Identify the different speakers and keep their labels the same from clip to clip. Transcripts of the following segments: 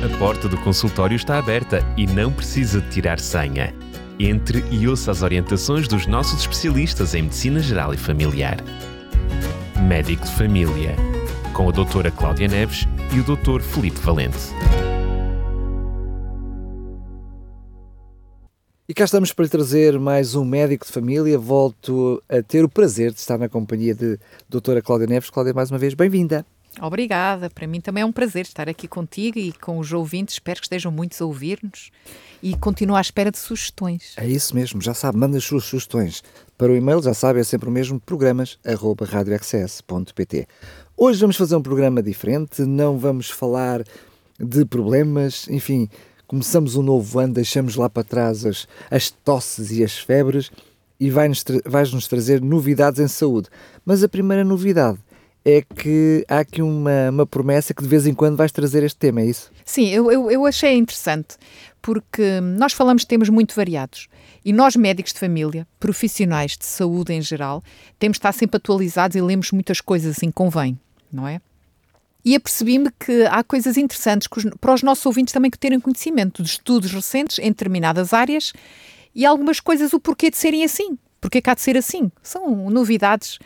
Speaker 1: A porta do consultório está aberta e não precisa de tirar senha. Entre e ouça as orientações dos nossos especialistas em Medicina Geral e Familiar. Médico de Família, com a doutora Cláudia Neves e o doutor Felipe Valente.
Speaker 2: E cá estamos para trazer mais um médico de família. Volto a ter o prazer de estar na companhia de doutora Cláudia Neves. Cláudia, mais uma vez, bem-vinda.
Speaker 3: Obrigada, para mim também é um prazer estar aqui contigo e com os ouvintes. Espero que estejam muitos a ouvir-nos e continuo à espera de sugestões.
Speaker 2: É isso mesmo, já sabe, manda as suas sugestões. Para o e-mail, já sabe, é sempre o mesmo, programas.radioxs.pt. Hoje vamos fazer um programa diferente, não vamos falar de problemas, enfim, começamos um novo ano, deixamos lá para trás as, as tosses e as febres e vai-nos tra vais -nos trazer novidades em saúde. Mas a primeira novidade é que há aqui uma, uma promessa que de vez em quando vais trazer este tema, é isso?
Speaker 3: Sim, eu, eu, eu achei interessante, porque nós falamos de temas muito variados e nós, médicos de família, profissionais de saúde em geral, temos de estar sempre atualizados e lemos muitas coisas assim, convém, não é? E apercebi-me que há coisas interessantes para os nossos ouvintes também que terem conhecimento de estudos recentes em determinadas áreas e algumas coisas o porquê de serem assim. Porquê que há de ser assim? São novidades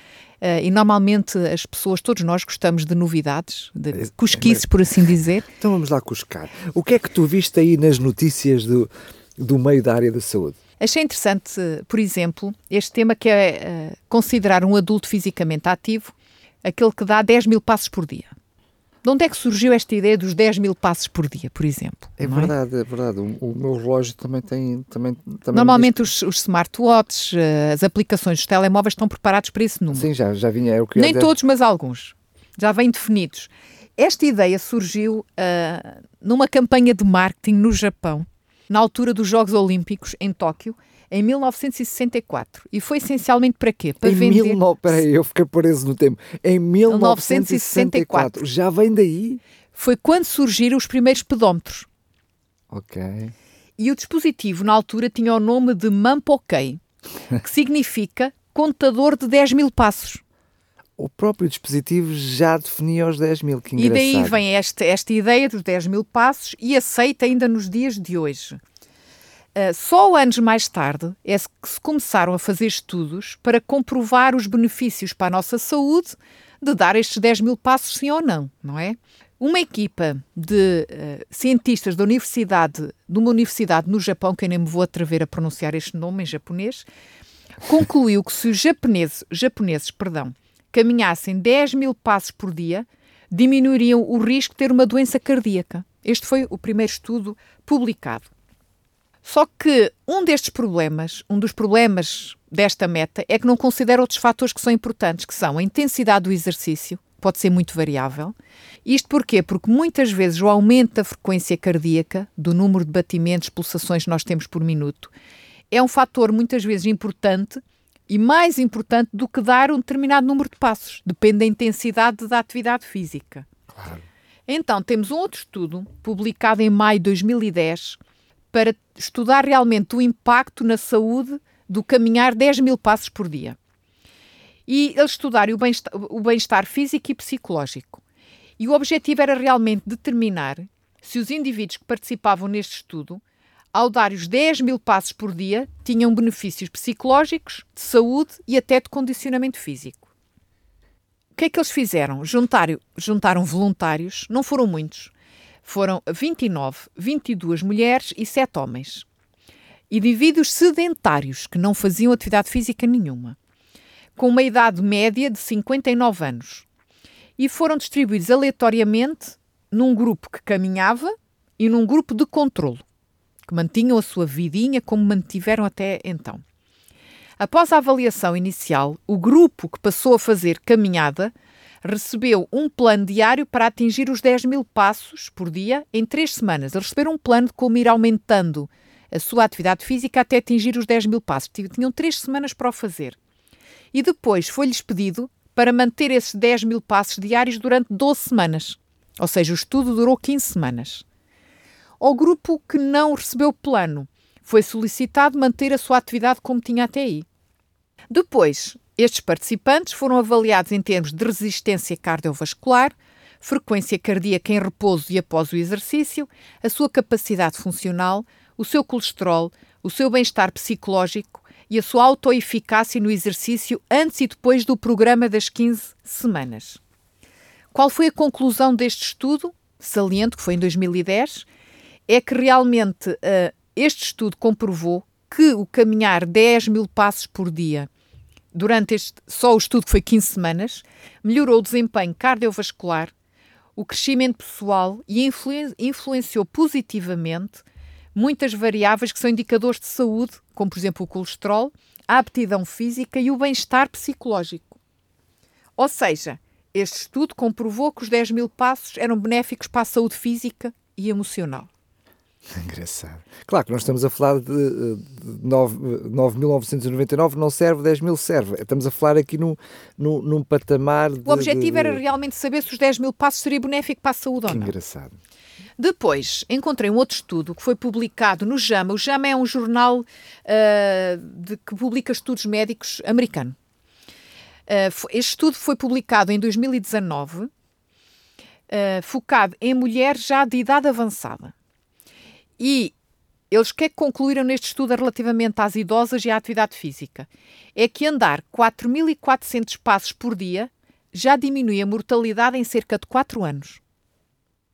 Speaker 3: e normalmente as pessoas, todos nós gostamos de novidades, de é, cosquices, por assim dizer.
Speaker 2: Então vamos lá cuscar. O que é que tu viste aí nas notícias do, do meio da área da saúde?
Speaker 3: Achei interessante, por exemplo, este tema que é uh, considerar um adulto fisicamente ativo aquele que dá 10 mil passos por dia. De onde é que surgiu esta ideia dos 10 mil passos por dia, por exemplo?
Speaker 2: É verdade, é? é? verdade. O, o, meu relógio também tem. Também, também
Speaker 3: Normalmente os, os smartwatches, eh, as aplicações dos telemóveis estão preparados para esse número.
Speaker 2: Sim, já, já vinha. É que
Speaker 3: Nem todos, mas alguns. Já vêm definidos. Esta ideia surgiu uh, numa campanha de marketing no Japão, na altura dos Jogos Olímpicos em Tóquio, em 1964. E foi essencialmente para quê?
Speaker 2: Para em vender. Mil no... Peraí, eu fiquei preso no tempo. Em 1964. 1964. Já vem daí?
Speaker 3: Foi quando surgiram os primeiros pedómetros.
Speaker 2: Ok.
Speaker 3: E o dispositivo, na altura, tinha o nome de Mampokei, que significa contador de 10 mil passos.
Speaker 2: O próprio dispositivo já definia os 10 mil, que
Speaker 3: engraçado. E daí vem esta, esta ideia dos 10 mil passos e aceita ainda nos dias de hoje. Uh, só anos mais tarde é que se começaram a fazer estudos para comprovar os benefícios para a nossa saúde de dar estes 10 mil passos, sim ou não, não é? Uma equipa de uh, cientistas da universidade, de uma universidade no Japão, que eu nem me vou atrever a pronunciar este nome em japonês, concluiu que se os japoneses, japoneses perdão, caminhassem 10 mil passos por dia, diminuiriam o risco de ter uma doença cardíaca. Este foi o primeiro estudo publicado. Só que um destes problemas, um dos problemas desta meta, é que não considera outros fatores que são importantes, que são a intensidade do exercício, pode ser muito variável. Isto porquê? Porque muitas vezes o aumento da frequência cardíaca, do número de batimentos, pulsações que nós temos por minuto, é um fator muitas vezes importante e mais importante do que dar um determinado número de passos. Depende da intensidade da atividade física. Claro. Então, temos um outro estudo, publicado em maio de 2010, para estudar realmente o impacto na saúde do caminhar 10 mil passos por dia. E eles estudaram o bem-estar físico e psicológico. E o objetivo era realmente determinar se os indivíduos que participavam neste estudo, ao dar os 10 mil passos por dia, tinham benefícios psicológicos, de saúde e até de condicionamento físico. O que é que eles fizeram? Juntaram, juntaram voluntários, não foram muitos, foram 29, 22 mulheres e 7 homens. Indivíduos sedentários que não faziam atividade física nenhuma, com uma idade média de 59 anos. E foram distribuídos aleatoriamente num grupo que caminhava e num grupo de controlo, que mantinham a sua vidinha como mantiveram até então. Após a avaliação inicial, o grupo que passou a fazer caminhada recebeu um plano diário para atingir os 10 mil passos por dia em três semanas. Eles receberam um plano de como ir aumentando a sua atividade física até atingir os 10 mil passos. Tinham três semanas para o fazer. E depois foi-lhes pedido para manter esses 10 mil passos diários durante 12 semanas. Ou seja, o estudo durou 15 semanas. Ao grupo que não recebeu plano, foi solicitado manter a sua atividade como tinha até aí. Depois, estes participantes foram avaliados em termos de resistência cardiovascular, frequência cardíaca em repouso e após o exercício, a sua capacidade funcional, o seu colesterol, o seu bem-estar psicológico e a sua autoeficácia no exercício antes e depois do programa das 15 semanas. Qual foi a conclusão deste estudo? Saliento, que foi em 2010, é que realmente uh, este estudo comprovou que o caminhar 10 mil passos por dia durante este, só o estudo que foi 15 semanas, melhorou o desempenho cardiovascular, o crescimento pessoal e influ, influenciou positivamente muitas variáveis que são indicadores de saúde, como por exemplo o colesterol, a aptidão física e o bem-estar psicológico. Ou seja, este estudo comprovou que os 10 mil passos eram benéficos para a saúde física e emocional.
Speaker 2: Engraçado. Claro que nós estamos a falar de, de 9.999 não serve, 10 mil serve. Estamos a falar aqui num, num, num patamar de,
Speaker 3: O objetivo de... era realmente saber se os 10 mil passos seria benéfico para a saúde
Speaker 2: que
Speaker 3: ou não.
Speaker 2: engraçado.
Speaker 3: Depois, encontrei um outro estudo que foi publicado no JAMA. O JAMA é um jornal uh, de, que publica estudos médicos americano. Uh, este estudo foi publicado em 2019, uh, focado em mulheres já de idade avançada. E eles o que é que concluíram neste estudo relativamente às idosas e à atividade física? É que andar 4.400 passos por dia já diminui a mortalidade em cerca de 4 anos.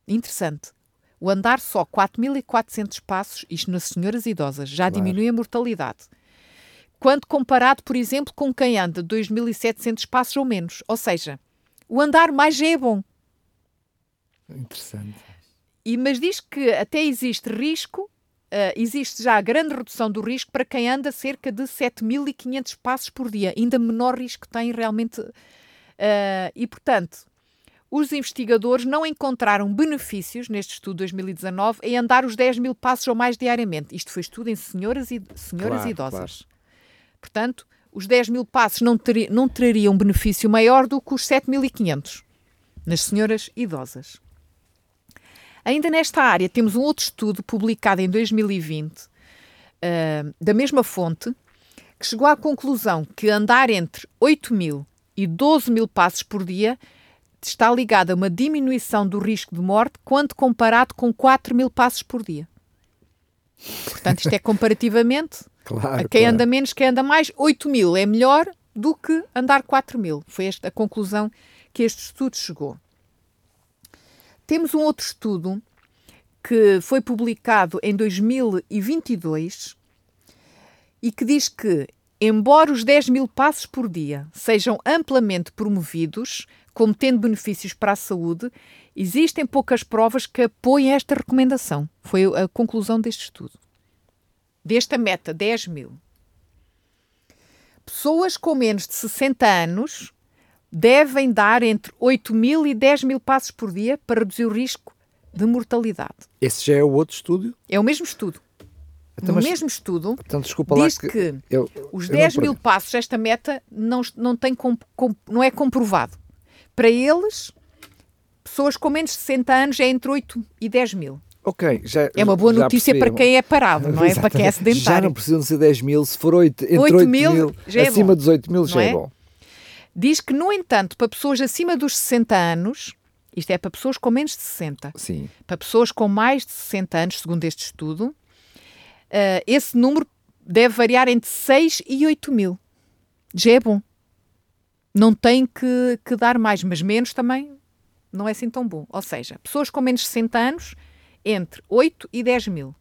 Speaker 3: Interessante. O andar só 4.400 passos, isto nas senhoras idosas, já claro. diminui a mortalidade. Quando comparado, por exemplo, com quem anda 2.700 passos ou menos. Ou seja, o andar mais já é bom.
Speaker 2: Interessante.
Speaker 3: E, mas diz que até existe risco, uh, existe já a grande redução do risco para quem anda cerca de 7.500 passos por dia. Ainda menor risco tem realmente. Uh, e, portanto, os investigadores não encontraram benefícios neste estudo de 2019 em andar os 10 mil passos ou mais diariamente. Isto foi estudo em senhoras, e, senhoras claro, idosas. Claro. Portanto, os 10 mil passos não, ter, não trariam um benefício maior do que os 7.500 nas senhoras idosas. Ainda nesta área, temos um outro estudo publicado em 2020, uh, ah, da mesma fonte, que chegou à conclusão que andar entre 8 mil e 12 mil passos por dia está ligado a uma diminuição do risco de morte quando comparado com 4 mil passos por dia. Portanto, isto é comparativamente claro, a quem claro. anda menos, quem anda mais. 8 mil é melhor do que andar 4 mil. Foi esta a conclusão que este estudo chegou. Temos um outro estudo que foi publicado em 2022 e que diz que, embora os 10 mil passos por dia sejam amplamente promovidos como tendo benefícios para a saúde, existem poucas provas que apoiem esta recomendação. Foi a conclusão deste estudo. Desta meta, 10 mil. Pessoas com menos de 60 anos devem dar entre 8 mil e 10 mil passos por dia para reduzir o risco de mortalidade.
Speaker 2: Esse já é o outro estudo?
Speaker 3: É o mesmo estudo. Então, no mesmo estudo,
Speaker 2: então, desculpa
Speaker 3: diz
Speaker 2: que,
Speaker 3: que eu, os 10 mil passos, esta meta, não, não, tem comp, comp, não é comprovado. Para eles, pessoas com menos de 60 anos é entre 8 e 10 mil.
Speaker 2: Ok, já,
Speaker 3: é uma boa notícia
Speaker 2: percebi.
Speaker 3: para quem é parado, não é? Para quem é sedentário.
Speaker 2: Já não precisam ser 10 mil, se for 8, entre 8, 8 mil, mil é acima bom. dos 8 mil já é? é bom.
Speaker 3: Diz que, no entanto, para pessoas acima dos 60 anos, isto é para pessoas com menos de 60,
Speaker 2: Sim.
Speaker 3: para pessoas com mais de 60 anos, segundo este estudo, uh, esse número deve variar entre 6 e 8 mil. Já é bom. Não tem que, que dar mais, mas menos também não é assim tão bom. Ou seja, pessoas com menos de 60 anos, entre 8 e 10 mil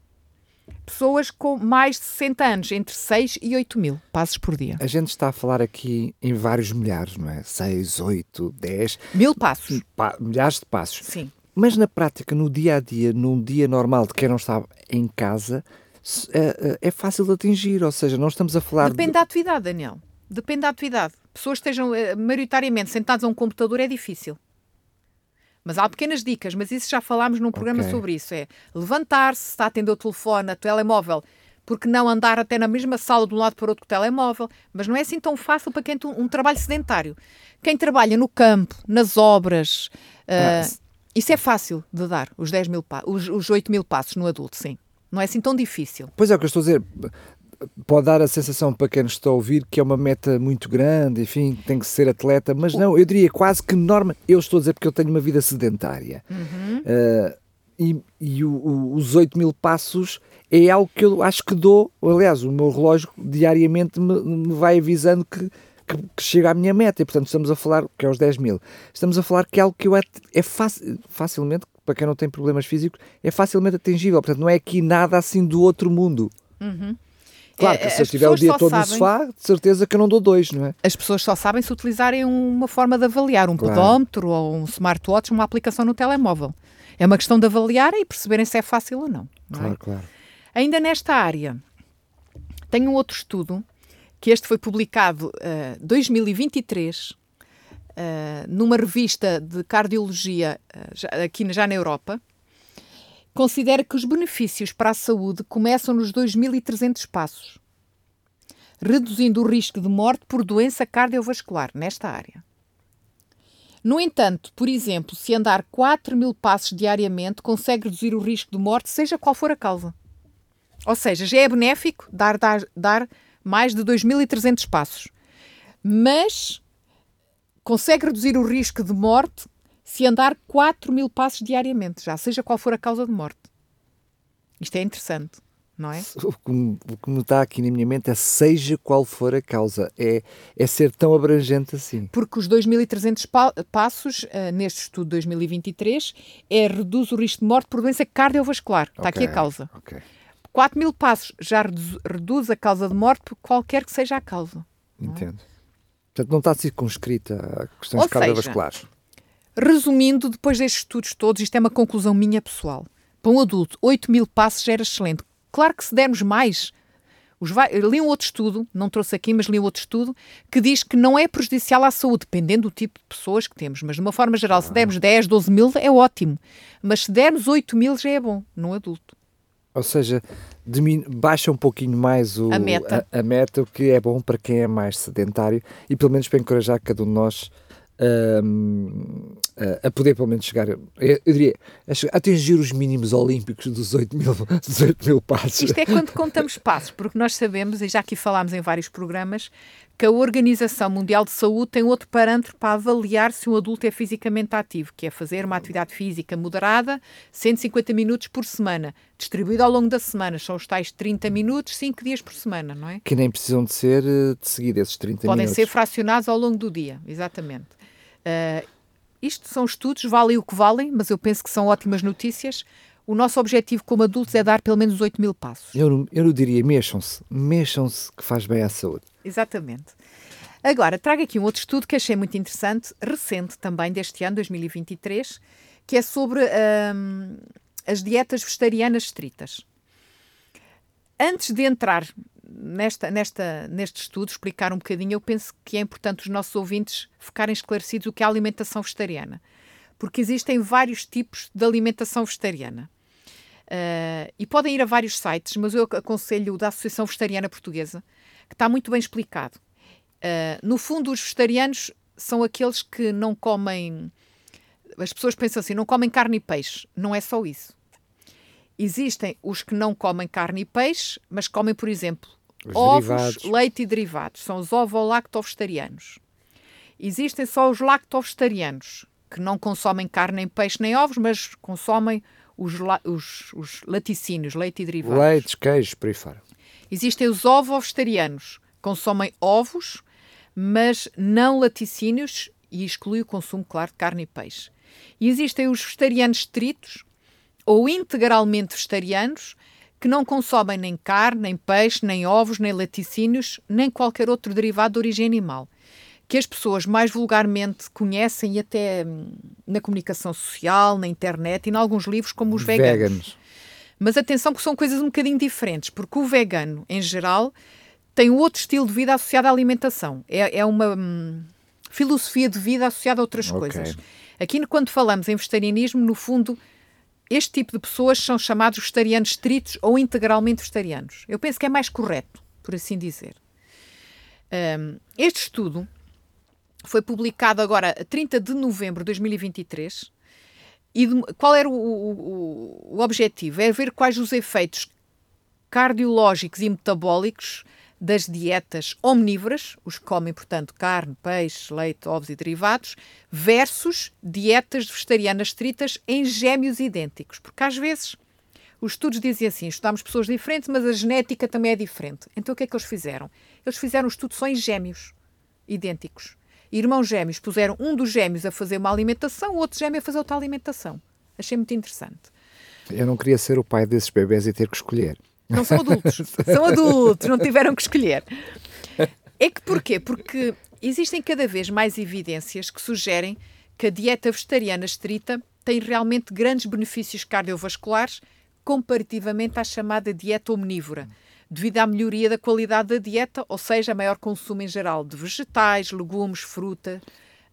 Speaker 3: pessoas com mais de 60 anos, entre 6 e 8 mil passos por dia.
Speaker 2: A gente está a falar aqui em vários milhares, não é? 6, 8, 10.
Speaker 3: Mil passos.
Speaker 2: Pa milhares de passos.
Speaker 3: Sim.
Speaker 2: Mas na prática, no dia a dia, num dia normal de quem não está em casa, é, é fácil de atingir. Ou seja, não estamos a falar.
Speaker 3: Depende de... da atividade, Daniel. Depende da atividade. Pessoas que estejam eh, maioritariamente sentadas a um computador é difícil. Mas há pequenas dicas, mas isso já falámos num programa okay. sobre isso. É levantar-se, se está a atender o telefone, a telemóvel, porque não andar até na mesma sala de um lado para o outro com o telemóvel, mas não é assim tão fácil para quem tem um, trabalho sedentário. Quem trabalha no campo, nas obras, uh, isso é fácil de dar, os 10 mil os, os 8 mil passos no adulto, sim. Não é assim tão difícil.
Speaker 2: Pois é o que eu estou a dizer pode dar a sensação para quem nos está a ouvir que é uma meta muito grande, enfim, tem que ser atleta, mas não, eu diria quase que norma. Eu estou a dizer porque eu tenho uma vida sedentária. Uhum. Uh, e, e o, o, os 8 mil passos é algo que eu acho que dou. Aliás, o meu relógio diariamente me, me vai avisando que, que, que, chega à minha meta. E, portanto, estamos a falar, que é os 10 mil, estamos a falar que é algo que eu é, é facilmente, para quem não tem problemas físicos, é facilmente atingível. Portanto, não é aqui nada assim do outro mundo. Uhum. Claro que é, se eu estiver o dia todo sabem, no sofá, de certeza que eu não dou dois, não é?
Speaker 3: As pessoas só sabem se utilizarem uma forma de avaliar, um claro. pedómetro ou um smartwatch, uma aplicação no telemóvel. É uma questão de avaliar e perceberem se é fácil ou não. não
Speaker 2: claro,
Speaker 3: é?
Speaker 2: claro.
Speaker 3: Ainda nesta área, tenho um outro estudo, que este foi publicado em uh, 2023, uh, numa revista de cardiologia, uh, já, aqui já na Europa, considera que os benefícios para a saúde começam nos 2.300 passos, reduzindo o risco de morte por doença cardiovascular nesta área. No entanto, por exemplo, se andar 4 mil passos diariamente, consegue reduzir o risco de morte, seja qual for a causa. Ou seja, já é benéfico dar, dar, dar mais de 2.300 passos, mas consegue reduzir o risco de morte se andar 4 mil passos diariamente, já seja qual for a causa de morte. Isto é interessante, não é?
Speaker 2: O que, me, o que me está aqui na minha mente é seja qual for a causa, é, é ser tão abrangente assim.
Speaker 3: Porque os 2.300 pa passos, uh, neste estudo de 2023, é reduz o risco de morte por doença cardiovascular. Está okay, aqui a causa.
Speaker 2: Okay.
Speaker 3: 4 mil passos já reduz, reduz, a causa de morte por qualquer que seja a causa.
Speaker 2: Entendo. É? Portanto, não está circunscrita a questões Ou cardiovasculares. Seja,
Speaker 3: Resumindo, depois destes estudos todos, isto é uma conclusão minha pessoal. Para um adulto, 8 mil passos era excelente. Claro que se dermos mais, os li um outro estudo, não trouxe aqui, mas li um outro estudo, que diz que não é prejudicial à saúde, dependendo do tipo de pessoas que temos. Mas de uma forma geral, se dermos 10, 12 mil, é ótimo. Mas se dermos 8 mil, já é bom, num adulto.
Speaker 2: Ou seja, baixa um pouquinho mais o,
Speaker 3: a, meta.
Speaker 2: A, a, meta, o que é bom para quem é mais sedentário e pelo menos para encorajar cada um de nós a poder pelo menos chegar, eu, diria, a atingir os mínimos olímpicos dos 8 mil, 18 mil passos.
Speaker 3: Isto é quando contamos passos, porque nós sabemos, e já aqui falámos em vários programas, que a Organização Mundial de Saúde tem outro parâmetro para avaliar se um adulto é fisicamente ativo, que é fazer uma atividade física moderada, 150 minutos por semana, distribuído ao longo da semana. São os tais 30 minutos, 5 dias por semana, não é?
Speaker 2: Que nem precisam de ser eh, de seguir esses 30
Speaker 3: Podem
Speaker 2: minutos.
Speaker 3: Podem ser fracionados ao longo do dia, exatamente. Uh, isto são estudos, valem o que valem, mas eu penso que são ótimas notícias. O nosso objetivo como adultos é dar pelo menos 8 mil passos.
Speaker 2: Eu não, eu não diria mexam-se, mexam-se que faz bem à saúde.
Speaker 3: Exatamente. Agora, trago aqui um outro estudo que achei muito interessante, recente também deste ano, 2023, que é sobre hum, as dietas vegetarianas estritas. Antes de entrar nesta, nesta, neste estudo, explicar um bocadinho, eu penso que é importante os nossos ouvintes ficarem esclarecidos o que é a alimentação vegetariana. Porque existem vários tipos de alimentação vegetariana. Uh, e podem ir a vários sites, mas eu aconselho o da Associação Vegetariana Portuguesa, que está muito bem explicado. Uh, no fundo, os vegetarianos são aqueles que não comem. As pessoas pensam assim, não comem carne e peixe. Não é só isso. Existem os que não comem carne e peixe, mas comem, por exemplo, os ovos, derivados. leite e derivados. São os ovo-lacto-vegetarianos. Existem só os lacto-vegetarianos, que não consomem carne, nem peixe, nem ovos, mas consomem os, os, os laticínios, leite e derivados.
Speaker 2: Leites, queijos, por aí fora.
Speaker 3: Existem os ovo-vegetarianos, consomem ovos, mas não laticínios e exclui o consumo, claro, de carne e peixe. E existem os vegetarianos estritos ou integralmente vegetarianos, que não consomem nem carne, nem peixe, nem ovos, nem laticínios, nem qualquer outro derivado de origem animal, que as pessoas mais vulgarmente conhecem e até hum, na comunicação social, na internet e em alguns livros como os veganos. veganos. Mas atenção que são coisas um bocadinho diferentes, porque o vegano, em geral, tem outro estilo de vida associado à alimentação. É, é uma hum, filosofia de vida associada a outras okay. coisas. Aqui, quando falamos em vegetarianismo, no fundo, este tipo de pessoas são chamados vegetarianos estritos ou integralmente vegetarianos. Eu penso que é mais correto, por assim dizer. Um, este estudo foi publicado agora a 30 de novembro de 2023 e de, qual era o, o, o, objetivo? É ver quais os efeitos cardiológicos e metabólicos das dietas omnívoras, os que comem, portanto, carne, peixe, leite, ovos e derivados, versus dietas vegetarianas estritas em gêmeos idênticos. Porque às vezes os estudos dizem assim: estudamos pessoas diferentes, mas a genética também é diferente. Então o que é que eles fizeram? Eles fizeram um estudo só em gêmeos idênticos. Irmãos gêmeos puseram um dos gêmeos a fazer uma alimentação, o outro gêmeo a fazer outra alimentação. Achei muito interessante.
Speaker 2: Eu não queria ser o pai desses bebés e ter que escolher.
Speaker 3: Não são adultos. são adultos, não tiveram que escolher. É que porquê? Porque existem cada vez mais evidências que sugerem que a dieta vegetariana estrita tem realmente grandes benefícios cardiovasculares comparativamente à chamada dieta omnívora, devido à melhoria da qualidade da dieta, ou seja, a maior consumo em geral de vegetais, legumes, fruta,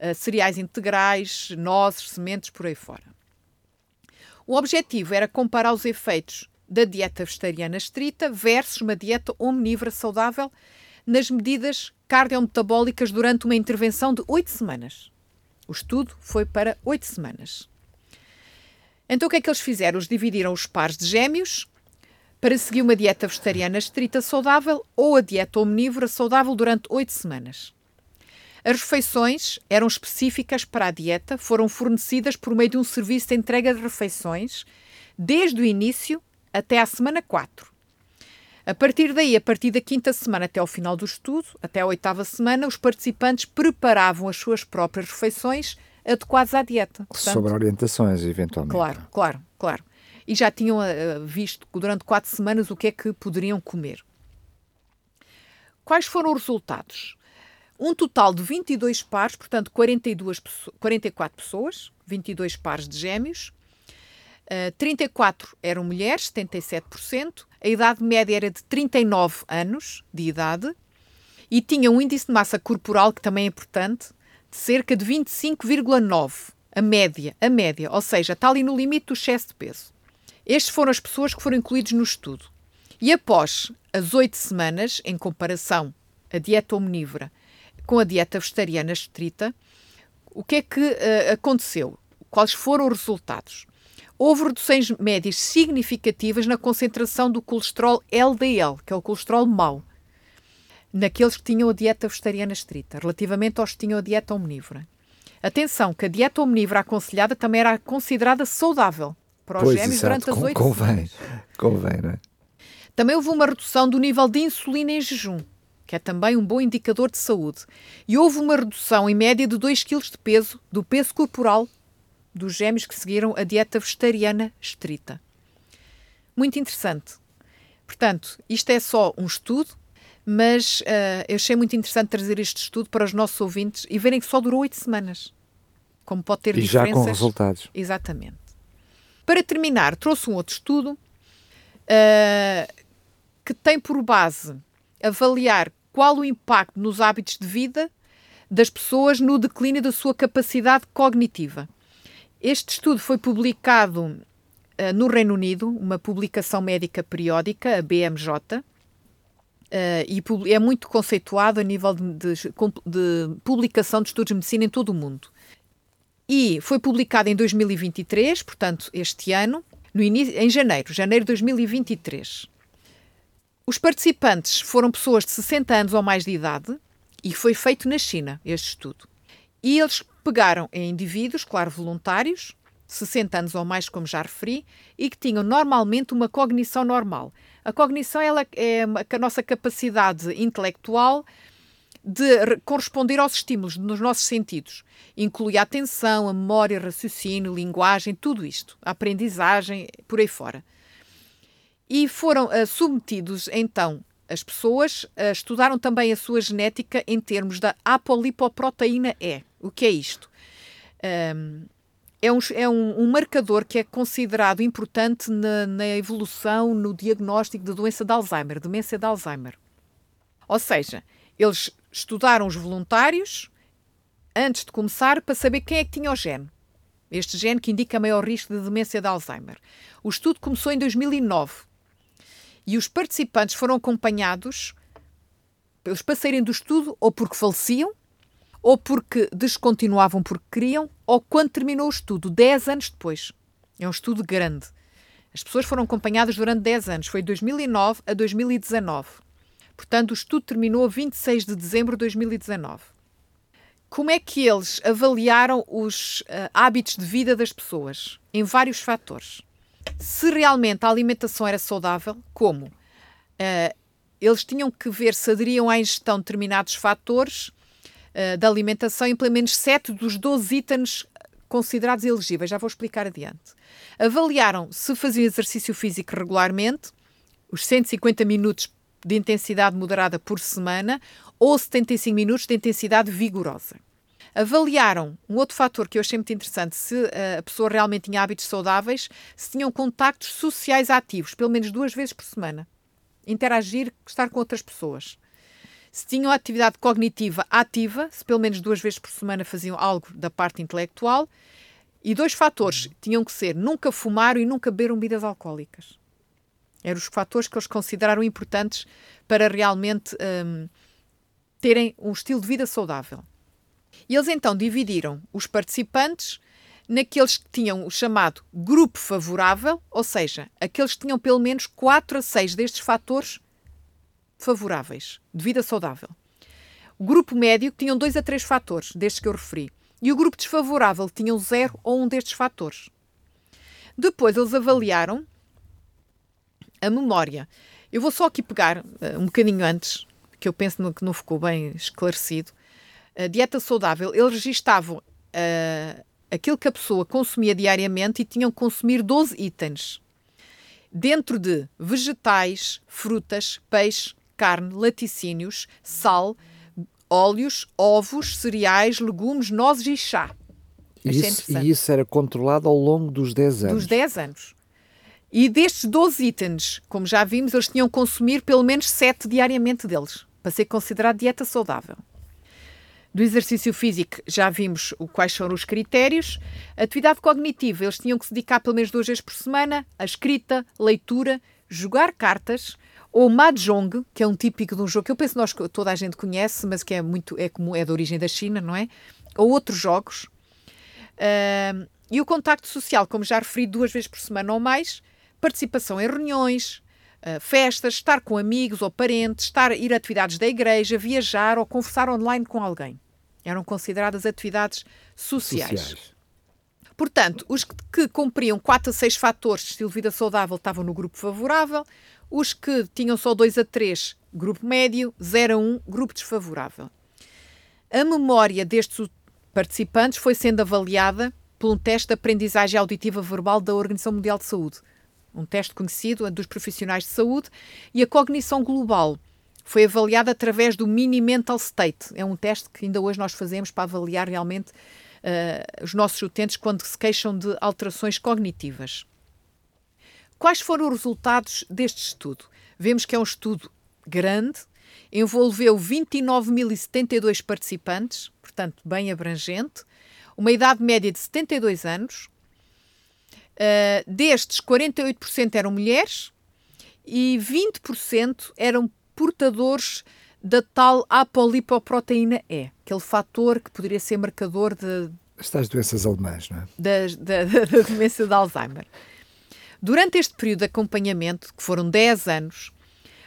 Speaker 3: uh, cereais integrais, nozes, sementes, por aí fora. O objetivo era comparar os efeitos da dieta vegetariana estrita versus uma dieta omnívora saudável nas medidas cardiometabólicas durante uma intervenção de oito semanas. O estudo foi para oito semanas. Então o que é que eles fizeram? Eles dividiram os pares de gêmeos para seguir uma dieta vegetariana estrita saudável ou a dieta omnívora saudável durante oito semanas. As refeições eram específicas para a dieta, foram fornecidas por meio de um serviço de entrega de refeições desde o início até à semana 4. A partir daí, a partir da quinta semana até ao final do estudo, até a oitava semana, os participantes preparavam as suas próprias refeições adequadas à dieta.
Speaker 2: Portanto, Sobre orientações, eventualmente.
Speaker 3: Claro, claro, claro. E já tinham uh, visto durante quatro semanas o que é que poderiam comer. Quais foram os resultados? Um total de 22 pares, portanto 42, 44 pessoas, 22 pares de gêmeos, Uh, 34 eram mulheres, 77%, a idade média era de 39 anos de idade e tinha um índice de massa corporal, que também é importante, de cerca de 25,9, a média, a média, ou seja, está ali no limite do excesso de peso. Estes foram as pessoas que foram incluídas no estudo. E após as oito semanas, em comparação a dieta omnívora com a dieta vegetariana estrita, o que é que uh, aconteceu? Quais foram os resultados? Houve reduções médias significativas na concentração do colesterol LDL, que é o colesterol mau, naqueles que tinham a dieta vegetariana estrita, relativamente aos que tinham a dieta omnívora. Atenção, que a dieta omnívora aconselhada também era considerada saudável para os
Speaker 2: pois,
Speaker 3: gêmeos durante as oito
Speaker 2: convém. Convém, não é?
Speaker 3: Também houve uma redução do nível de insulina em jejum, que é também um bom indicador de saúde. E houve uma redução em média de 2 kg de peso do peso corporal dos gêmeos que seguiram a dieta vegetariana estrita. Muito interessante. Portanto, isto é só um estudo, mas uh, eu achei muito interessante trazer este estudo para os nossos ouvintes e verem que só durou oito semanas. Como pode ter
Speaker 2: e
Speaker 3: diferenças.
Speaker 2: já com resultados.
Speaker 3: Exatamente. Para terminar, trouxe um outro estudo uh, que tem por base avaliar qual o impacto nos hábitos de vida das pessoas no declínio da sua capacidade cognitiva. Este estudo foi publicado uh, no Reino Unido, uma publicação médica periódica, a BMJ, uh, eh, e é muito conceituado a nível de, de, de, publicação de estudos de medicina em todo o mundo. E foi publicado em 2023, portanto, este ano, no início, em janeiro, janeiro de 2023. Os participantes foram pessoas de 60 anos ou mais de idade e foi feito na China, este estudo. E eles pegaram em indivíduos, claro, voluntários, 60 anos ou mais, como já referi, e que tinham normalmente uma cognição normal. A cognição ela é a nossa capacidade intelectual de corresponder aos estímulos nos nossos sentidos. Inclui a atenção, a memória, raciocínio, linguagem, tudo isto, a aprendizagem, por aí fora. E foram uh, submetidos, então, as pessoas uh, estudaram também a sua genética em termos da apolipoproteína E. O que é isto? Um, é, um, é um, um, marcador que é considerado importante na, na, evolução, no diagnóstico da doença de Alzheimer, demência de Alzheimer. Ou seja, eles estudaram os voluntários antes de começar para saber quem é que tinha o gene. Este gene que indica maior risco de demência de Alzheimer. O estudo começou em 2009 e os participantes foram acompanhados pelos para do estudo ou porque faleciam ou porque descontinuavam porque queriam, ou quando terminou o estudo, 10 anos depois. É um estudo grande. As pessoas foram acompanhadas durante 10 anos, foi de 2009 a 2019. Portanto, o estudo terminou a 26 de dezembro de 2019. Como é que eles avaliaram os uh, hábitos de vida das pessoas? Em vários fatores. Se realmente a alimentação era saudável, como? Uh, eles tinham que ver se aderiam à ingestão de determinados fatores uh, da alimentação em pelo menos 7 dos 12 itens considerados elegíveis. Já vou explicar adiante. Avaliaram se faziam exercício físico regularmente, os 150 minutos de intensidade moderada por semana ou 75 minutos de intensidade vigorosa. Avaliaram um outro fator que eu achei muito interessante: se eh, a pessoa realmente tinha hábitos saudáveis, se tinham contactos sociais ativos, pelo menos duas vezes por semana. Interagir, estar com outras pessoas. Se tinham atividade cognitiva ativa, se pelo menos duas vezes por semana faziam algo da parte intelectual. E dois fatores tinham que ser nunca fumaram e nunca beberam bebidas alcoólicas. Eram os fatores que eles consideraram importantes para realmente um, terem um estilo de vida saudável. E eles então dividiram os participantes naqueles que tinham o chamado grupo favorável, ou seja, aqueles que tinham pelo menos 4 a 6 destes fatores favoráveis de vida saudável. O grupo médio tinham 2 a 3 fatores, destes que eu referi. E o grupo desfavorável tinham 0 ou um destes fatores. Depois eles avaliaram a memória. Eu vou só aqui pegar uh, um bocadinho antes, que eu penso que não ficou bem esclarecido. A dieta saudável, eles registavam uh, aquilo que a pessoa consumia diariamente e tinham que consumir 12 itens. Dentro de vegetais, frutas, peixe, carne, laticínios, sal, óleos, ovos, cereais, legumes, nozes e chá.
Speaker 2: Isso, e isso era controlado ao longo dos 10 anos?
Speaker 3: Dos 10 anos. E destes 12 itens, como já vimos, eles tinham que consumir pelo menos 7 diariamente deles, para ser considerado dieta saudável. Do exercício físico, já vimos quais são os critérios. Atividade cognitiva, eles tinham que se dedicar pelo menos duas vezes por semana à escrita, leitura, jogar cartas, ou Mahjong, que é um típico de um jogo que eu penso nós toda a gente conhece, mas que é muito é como é da origem da China, não é? Ou outros jogos. Uh, e o contacto social, como já referi duas vezes por semana ou mais, participação em reuniões, uh, festas, estar com amigos ou parentes, estar, ir a atividades da igreja, viajar ou conversar online com alguém. Eram consideradas atividades sociais. sociais. Portanto, os que, que cumpriam 4 a 6 fatores de estilo de vida saudável estavam no grupo favorável, os que tinham só 2 a 3, grupo médio, 0 a 1, grupo desfavorável. A memória destes participantes foi sendo avaliada por um teste de aprendizagem auditiva verbal da Organização Mundial de Saúde um teste conhecido dos profissionais de saúde, e a cognição global foi avaliada através do Mini Mental State. É um teste que ainda hoje nós fazemos para avaliar realmente uh, os nossos utentes quando se queixam de alterações cognitivas. Quais foram os resultados deste estudo? Vemos que é um estudo grande, envolveu 29.072 participantes, portanto, bem abrangente, uma idade média de 72 anos, Uh, destes, 48% eram mulheres e 20% eram portadores da tal apolipoproteína E, aquele fator que poderia ser marcador de.
Speaker 2: Estas doenças alemãs, não é?
Speaker 3: Da, da, da, doença de Alzheimer. Durante este período de acompanhamento, que foram 10 anos,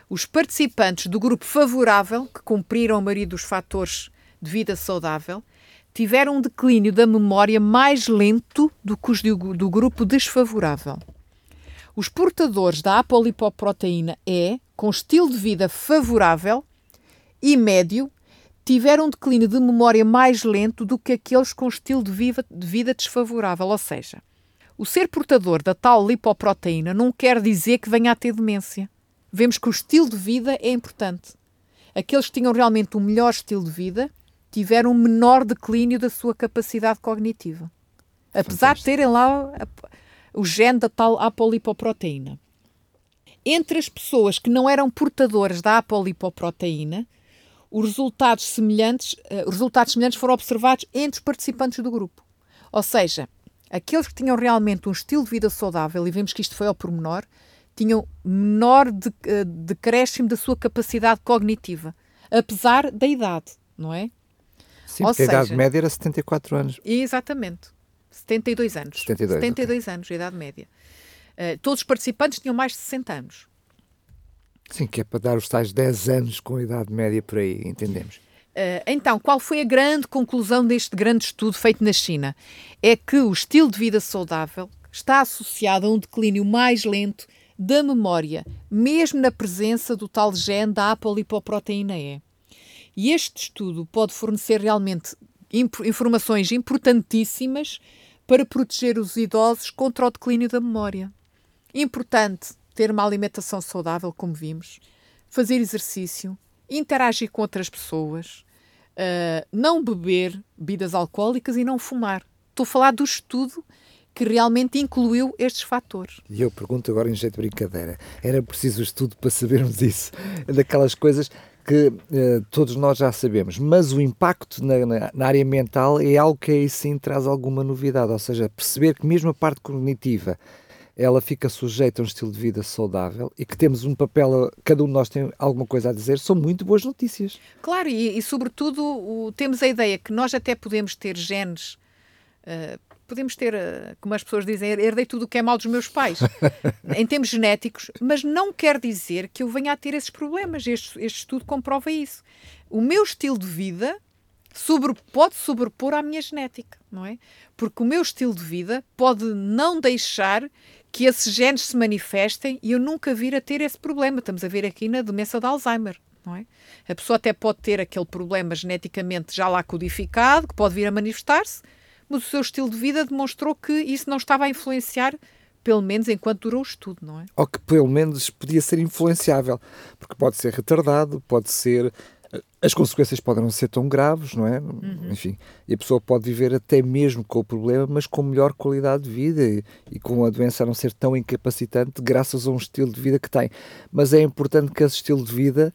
Speaker 3: os participantes do grupo favorável, que cumpriram a maioria dos fatores de vida saudável, tiveram um declínio da memória mais lento do que os do, do grupo desfavorável. Os portadores da apolipoproteína E, com estilo de vida favorável e médio, tiveram um declínio de memória mais lento do que aqueles com estilo de vida, de vida desfavorável. Ou seja, o ser portador da tal lipoproteína não quer dizer que venha a ter demência. Vemos que o estilo de vida é importante. Aqueles que tinham realmente um melhor estilo de vida tiveram um menor declínio da sua capacidade cognitiva. Apesar Fantástico. de terem lá o gene da tal apolipoproteína. Entre as pessoas que não eram portadoras da apolipoproteína, os resultados semelhantes, uh, os resultados semelhantes foram observados entre os participantes do grupo. Ou seja, aqueles que tinham realmente um estilo de vida saudável, e vemos que isto foi ao pormenor, tinham menor de, uh, decréscimo da sua capacidade cognitiva, apesar da idade, não é?
Speaker 2: Sim, Ou porque seja, a idade média era 74 anos.
Speaker 3: Exatamente. 72 anos.
Speaker 2: 72,
Speaker 3: 72 okay. anos, a idade média. Uh, todos os participantes tinham mais de 60 anos.
Speaker 2: Sim, que é para dar os tais 10 anos com a idade média por aí, entendemos.
Speaker 3: Uh, então, qual foi a grande conclusão deste grande estudo feito na China? É que o estilo de vida saudável está associado a um declínio mais lento da memória, mesmo na presença do tal gene da apolipoproteína E. E este estudo pode fornecer realmente informações importantíssimas para proteger os idosos contra o declínio da memória. Importante ter uma alimentação saudável, como vimos, fazer exercício, interagir com outras pessoas, uh, não beber bebidas alcoólicas e não fumar. Estou a falar do estudo que realmente incluiu estes fatores.
Speaker 2: E eu pergunto agora em jeito de brincadeira: era preciso estudo para sabermos isso? Daquelas coisas que uh, todos nós já sabemos, mas o impacto na, na, na, área mental é algo que aí sim traz alguma novidade, ou seja, perceber que mesmo a parte cognitiva ela fica sujeita a um estilo de vida saudável e que temos um papel, cada um de nós tem alguma coisa a dizer, são muito boas notícias.
Speaker 3: Claro, e, e sobretudo o, temos a ideia que nós até podemos ter genes uh, podemos ter, eh, como as pessoas dizem, herdei tudo o que é mal dos meus pais, em termos genéticos, mas não quer dizer que eu venha a ter esses problemas. Este, este estudo comprova isso. O meu estilo de vida sobre, pode sobrepor à minha genética, não é? Porque o meu estilo de vida pode não deixar que esses genes se manifestem e eu nunca vir a ter esse problema. Estamos a ver aqui na doença de Alzheimer. Não é? A pessoa até pode ter aquele problema geneticamente já lá codificado, que pode vir a manifestar-se, mas o seu estilo de vida demonstrou que isso não estava a influenciar, pelo menos enquanto durou o estudo, não é?
Speaker 2: Ou que pelo menos podia ser influenciável, porque pode ser retardado, pode ser. As consequências podem não ser tão graves, não é? Uhum. Enfim, e a pessoa pode viver até mesmo com o problema, mas com melhor qualidade de vida e, e com a doença a não ser tão incapacitante, graças a um estilo de vida que tem. Mas é importante que esse estilo de vida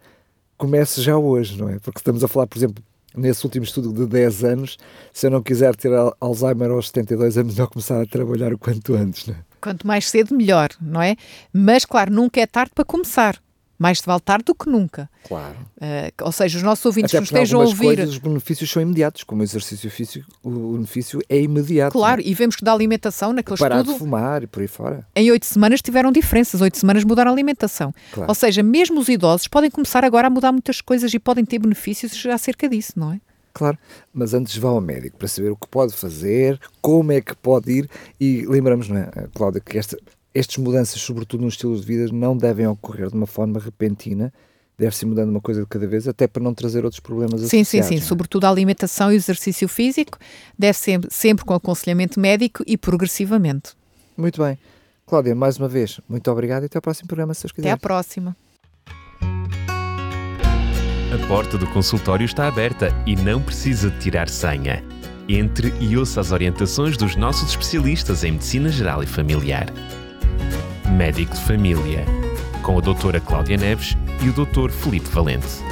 Speaker 2: comece já hoje, não é? Porque estamos a falar, por exemplo, nesse último estudo de 10 anos, se eu não quiser ter Alzheimer aos 72 é melhor começar a trabalhar o quanto antes. Não é?
Speaker 3: Quanto mais cedo, melhor, não é? Mas, claro, nunca é tarde para começar. Mais te vale tarde do que nunca.
Speaker 2: Claro.
Speaker 3: Uh, ou seja, os nossos ouvintes Até que estejam a ouvir.
Speaker 2: Coisas, os benefícios são imediatos, como o exercício físico, o benefício é imediato.
Speaker 3: Claro, é? e vemos que da alimentação, naquele
Speaker 2: Parar
Speaker 3: estudo.
Speaker 2: de fumar e por aí fora.
Speaker 3: Em oito semanas tiveram diferenças, oito semanas mudaram a alimentação. Claro. Ou seja, mesmo os idosos podem começar agora a mudar muitas coisas e podem ter benefícios acerca disso, não é?
Speaker 2: Claro, mas antes vá ao médico para saber o que pode fazer, como é que pode ir e lembramos, não é, Cláudia, que esta, estas mudanças, sobretudo nos estilos de vida, não devem ocorrer de uma forma repentina, deve-se mudando uma coisa de cada vez, até para não trazer outros problemas
Speaker 3: sim,
Speaker 2: associados.
Speaker 3: Sim, sim, sim, sobretudo a alimentação e o exercício físico, deve ser sempre com aconselhamento médico e progressivamente.
Speaker 2: Muito bem. Cláudia, mais uma vez, muito obrigado e até ao próximo programa, se Deus quiser.
Speaker 3: Até à próxima.
Speaker 1: A porta do consultório está aberta e não precisa de tirar senha. Entre e ouça as orientações dos nossos especialistas em Medicina Geral e Familiar. Médico de Família, com a doutora Cláudia Neves e o Dr. Felipe Valente.